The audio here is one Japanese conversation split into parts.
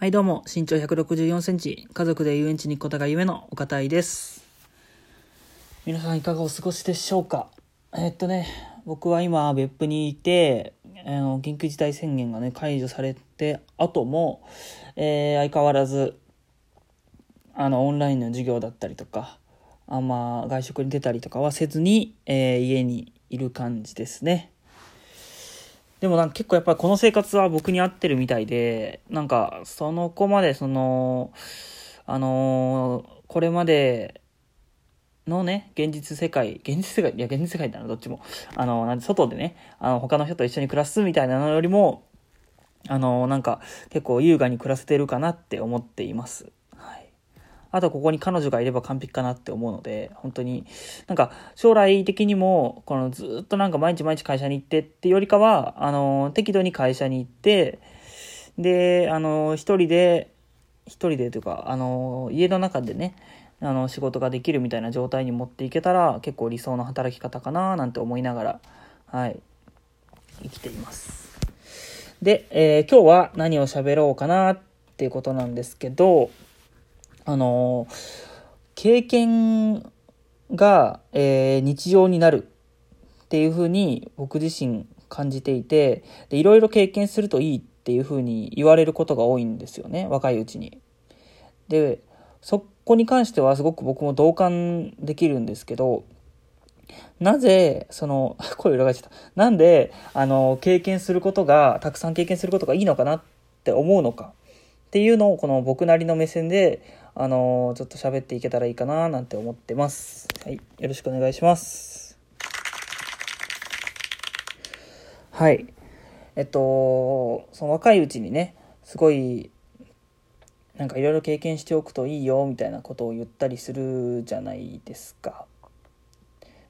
はいどうも、身長164センチ、家族で遊園地に行くことが夢の岡田井です。皆さんいかがお過ごしでしょうか？えっとね、僕は今別府にいて、あの緊急事態宣言がね、解除されて後も、えー相変わらず、あの、オンラインの授業だったりとか、あんま外食に出たりとかはせずに、えー家にいる感じですね。でもなんか結構やっぱりこの生活は僕に合ってるみたいで、なんかその子までその、あのーこれまでのね、現実世界、現実世界、いや現実世界だな、どっちも。あの、なんで外でね、あの、他の人と一緒に暮らすみたいなのよりも、あの、なんか結構優雅に暮らせてるかなって思っています。あとここに彼女がいれば完璧かなって思うので、本当に、なんか将来的にも、このずっとなんか毎日毎日会社に行ってってよりかは、あの、適度に会社に行って、で、あの、一人で、一人でというか、あの、家の中でね、あの、仕事ができるみたいな状態に持っていけたら、結構理想の働き方かななんて思いながら、はい、生きています。で、えー今日は何を喋ろうかなっていうことなんですけど、あの経験が、えー日常になるっていうふうに僕自身感じていてでいろいろ経験するといいっていうふうに言われることが多いんですよね若いうちに。でそこに関してはすごく僕も同感できるんですけどなぜその 声裏返っちゃったなんであの経験することがたくさん経験することがいいのかなって思うのかっていうのをこの僕なりの目線であのちょっと喋っていけたらいいかななんて思ってます。はい、よろしくお願いします。はい。えっと、その若いうちにね、すごい、なんかいろいろ経験しておくといいよみたいなことを言ったりするじゃないですか。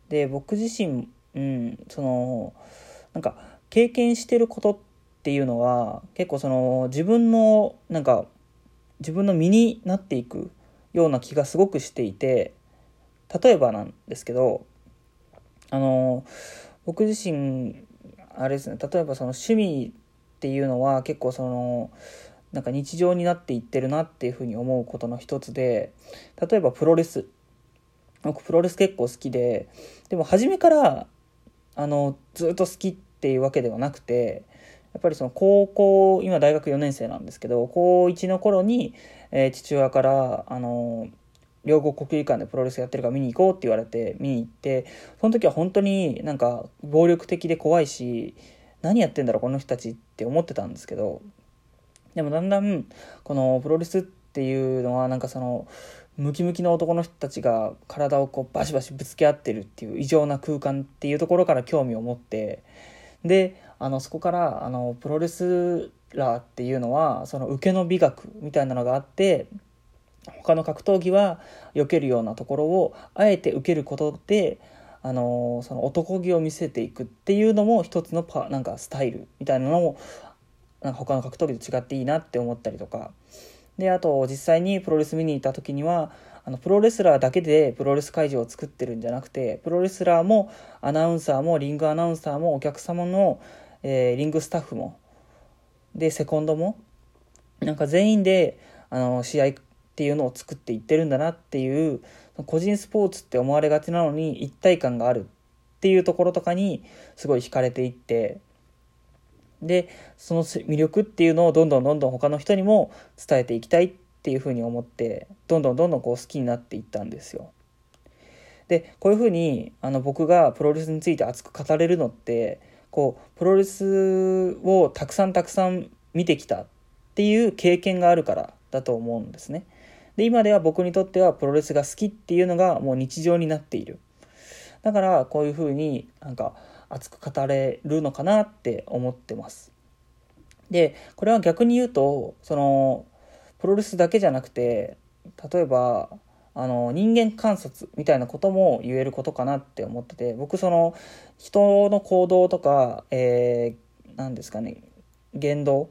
で、僕自身、うん、その、なんか経験してることっていうのは結構その自分のなんか自分の身になっていくような気がすごくしていて例えばなんですけどあの僕自身あれですね例えばその趣味っていうのは結構そのなんか日常になっていってるなっていうふうに思うことの一つで例えばプロレス。僕プロレス結構好きででも初めからあのずっと好きっていうわけではなくてやっぱりその高校今大学4年生なんですけど高1の頃に、えー父親からあの両国国技館でプロレスやってるから見に行こうって言われて見に行ってその時は本当になんか暴力的で怖いし何やってんだろうこの人たちって思ってたんですけどでもだんだんこのプロレスっていうのはなんかそのムキムキの男の人たちが体をこうバシバシぶつけ合ってるっていう異常な空間っていうところから興味を持ってであのそこからあのプロレスラーっていうのはその受けの美学みたいなのがあって他の格闘技は避けるようなところをあえて受けることであのその男気を見せていくっていうのも一つのパなんかスタイルみたいなのもなんか他の格闘技と違っていいなって思ったりとか。であと実際にプロレス見に行った時にはあのプロレスラーだけでプロレス会場を作ってるんじゃなくてプロレスラーもアナウンサーもリングアナウンサーもお客様の、えーリングスタッフもでセコンドもなんか全員であの試合っていうのを作っていってるんだなっていう個人スポーツって思われがちなのに一体感があるっていうところとかにすごい惹かれていってでその魅力っていうのをどんどんどんどん他の人にも伝えていきたいっっていうふうに思ってどんどんどんどんこう好きになっていったんですよ。でこういうふうにあの僕がプロレスについて熱く語れるのってこうプロレスをたくさんたくさん見てきたっていう経験があるからだと思うんですね。で今では僕にとってはプロレスが好きっていうのがもう日常になっている。だからこういうふうになんか熱く語れるのかなって思ってます。でこれは逆に言うとそのプロレスだけじゃなくて例えばあの人間観察みたいなことも言えることかなって思ってて僕その人の行動とか、えー、ですかね言動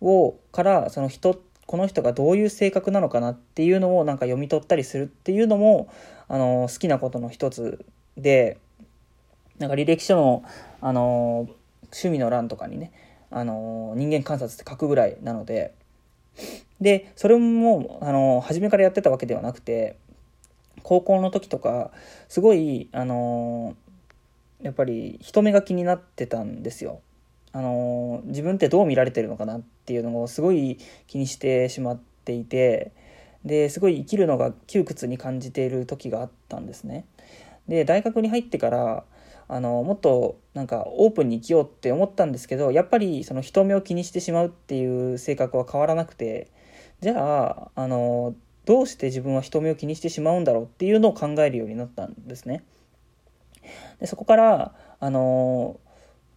をからその人この人がどういう性格なのかなっていうのをなんか読み取ったりするっていうのもあの好きなことの一つでなんか履歴書のあの趣味の欄とかにねあの人間観察って書くぐらいなのででそれもあの初めからやってたわけではなくて高校の時とかすごいあのやっぱり人目が気になってたんですよ。あの自分ってどう見られてるのかなっていうのをすごい気にしてしまっていてですごい生きるのが窮屈に感じている時があったんですね。で大学に入ってからあのもっとなんかオープンに生きようって思ったんですけどやっぱりその人目を気にしてしまうっていう性格は変わらなくてじゃああのどうして自分は人目を気にしてしまうんだろうっていうのを考えるようになったんですね。でそこからあの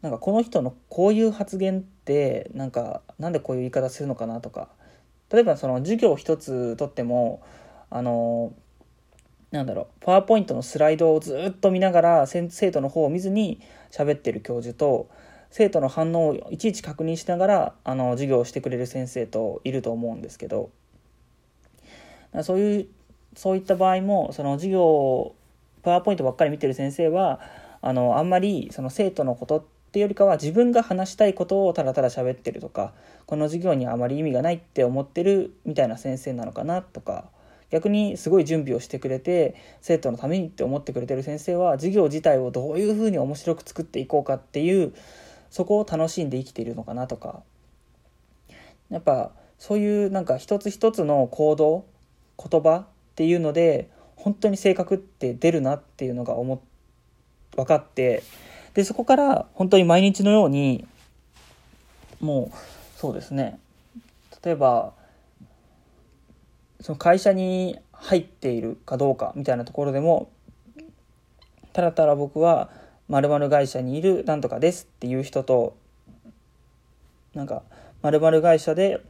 なんかこの人のこういう発言ってなんかなんでこういう言い方するのかなとか例えばその授業一つとってもあのなんだろうパワーポイントのスライドをずっと見ながら生徒の方を見ずに喋ってる教授と生徒の反応をいちいち確認しながらあの授業をしてくれる先生といると思うんですけど。そういうそういった場合もその授業をパワーポイントばっかり見てる先生はあのあんまりその生徒のことっていうよりかは自分が話したいことをただただ喋ってるとかこの授業にあまり意味がないって思ってるみたいな先生なのかなとか。逆にすごい準備をしてくれて生徒のためにって思ってくれてる先生は授業自体をどういうふうに面白く作っていこうかっていうそこを楽しんで生きているのかなとか。やっぱそういうなんか一つ一つの行動言葉っていうので本当に性格って出るなっていうのが思分かってでそこから本当に毎日のようにもうそうですね。例えばその会社に入っているかどうかみたいなところでもただただ僕は〇〇会社にいるなんとかですっていう人となんか〇〇会社で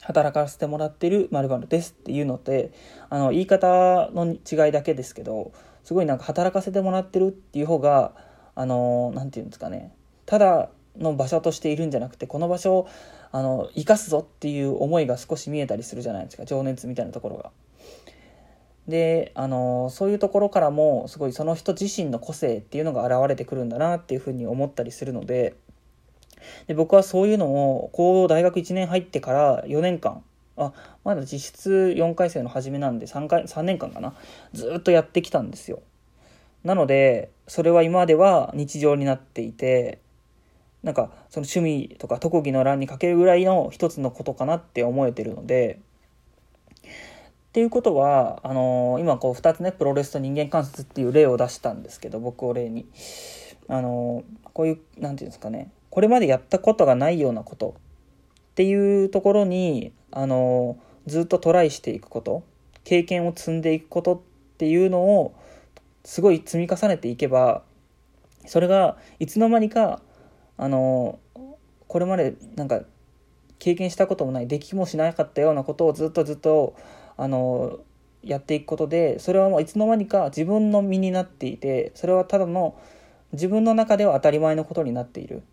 働かせてもらってる〇〇ですっていうのってあの言い方の違いだけですけどすごいなんか働かせてもらってるっていう方があの何て言うんですかねただの場所としているんじゃなくてこの場所をあの生かすぞっていう思いが少し見えたりするじゃないですか情熱みたいなところが。であのそういうところからもすごいその人自身の個性っていうのが現れてくるんだなっていうふうに思ったりするのでで僕はそういうのを高大学1年入ってから4年間あまだ実質4回生の初めなんで3回3年間かなずっとやってきたんですよ。なのでそれは今までは日常になっていてなんかその趣味とか特技の欄にかけるぐらいの一つのことかなって思えてるのでっていうことはあのー、今こう2つねプロレスと人間観察っていう例を出したんですけど僕を例に。あのー、こういう何て言うんですかね。これまでやったことがないようなこと。っていうところにあのー、ずっとトライしていくこと。経験を積んでいくこと。っていうのをすごい積み重ねていけばそれがいつの間にかあのこれまでなんか経験したこともないできもしなかったようなことをずっとずっとあのやっていくことでそれはもういつの間にか自分の身になっていてそれはただの自分の中では当たり前のことになっている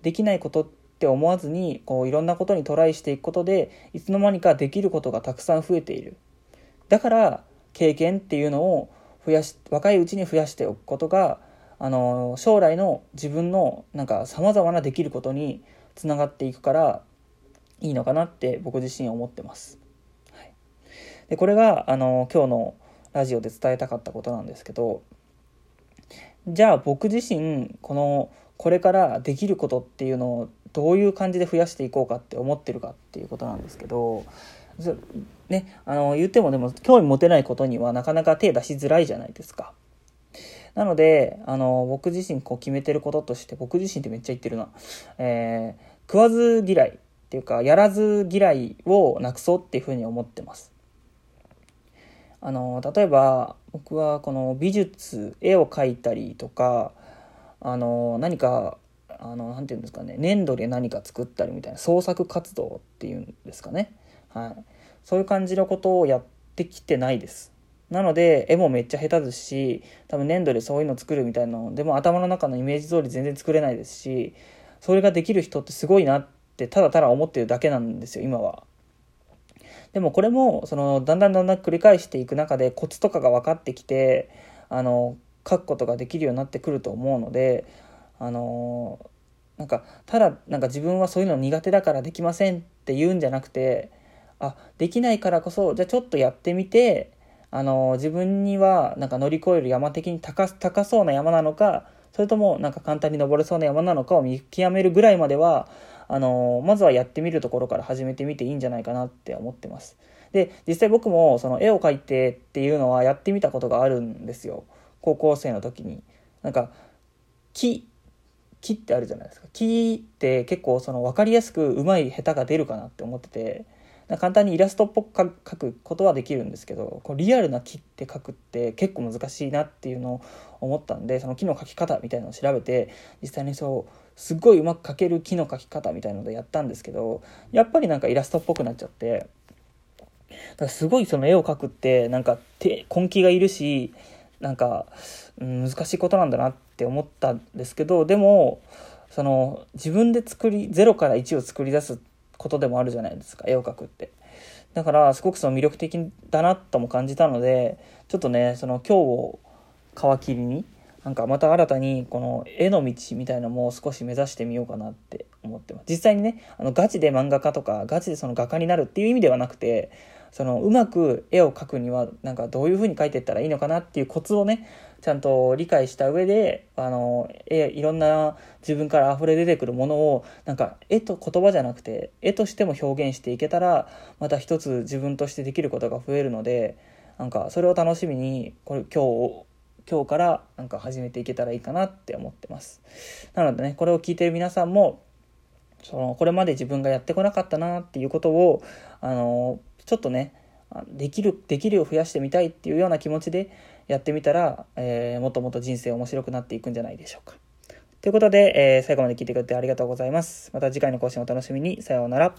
できないことって思わずにこういろんなことにトライしていくことでいつの間にかできることがたくさん増えているだから経験っていうのを増やし若いうちに増やしておくことがあの将来の自分のなんかさまざまなできることにつながっていくからいいのかなって僕自身思ってます。でこれがあの今日のラジオで伝えたかったことなんですけどじゃあ僕自身このこれからできることっていうのをどういう感じで増やしていこうかって思ってるかっていうことなんですけどね、あの、言ってもでも興味持てないことにはなかなか手出しづらいじゃないですか。なので、あの、僕自身こう決めてることとして、僕自身ってめっちゃ言ってるな。えー、食わず嫌いっていうか、やらず嫌いをなくそうっていうふうに思ってます。あの、例えば、僕はこの美術、絵を描いたりとか、あの、何か、あの、なていうんですかね、粘土で何か作ったりみたいな創作活動っていうんですかね。はい。そういう感じのことをやってきてないです。なので、絵もめっちゃ下手ですし、多分粘土でそういうの作るみたいなの、でも頭の中のイメージ通り全然作れないですし、それができる人ってすごいなって、ただただ思ってるだけなんですよ、今は。でもこれも、その、だんだんだんだん繰り返していく中でコツとかが分かってきて、あの、書くことができるようになってくると思うので、あの、なんか、ただ、なんか自分はそういうの苦手だからできませんって言うんじゃなくてあできないからこそじゃあちょっとやってみてあの自分にはなんか乗り越える山的に高高そうな山なのかそれともなんか簡単に登れそうな山なのかを見極めるぐらいまではあのまずはやってみるところから始めてみていいんじゃないかなって思ってます。で実際僕もその絵を描いてっていうのはやってみたことがあるんですよ高校生の時に。なんか木木ってあるじゃないですか木って結構その分かりやすくうまい下手が出るかなって思ってて簡単にイラストっぽく描くことはできるんですけどこうリアルな木って描くって結構難しいなっていうのを思ったんでその木の描き方みたいなのを調べて実際にそうすっごいうまく描ける木の描き方みたいなのでやったんですけどやっぱりなんかイラストっぽくなっちゃってだからすごいその絵を描くってなんか手根気がいるしなんか、うん、難しいことなんだなって思ったんですけどでもその自分で作り0から1を作り出すことでもあるじゃないですか絵を描くって。だからすごくその魅力的だなとも感じたのでちょっとねその今日を皮切りになんかまた新たにこの絵の道みたいなのも少し目指してみようかなって思ってます。実際にねあのガチで漫画家とかガチでその画家になるっていう意味ではなくてそのうまく絵を描くにはなんかどういう風に描いていったらいいのかなっていうコツをねちゃんと理解した上であの絵いろんな自分から溢れ出てくるものをなんか絵と言葉じゃなくて絵としても表現していけたらまた一つ自分としてできることが増えるのでなんかそれを楽しみにこれ今日今日からなんか始めていけたらいいかなって思ってます。なのでねこれを聞いてる皆さんもそのこれまで自分がやってこなかったなっていうことをあのちょっとねできるできるを増やしてみたいっていうような気持ちでやってみたら、えー、もっともっと人生面白くなっていくんじゃないでしょうか。ということで、えー、最後まで聞いてくれてありがとうございます。また次回の更新お楽しみに。さようなら。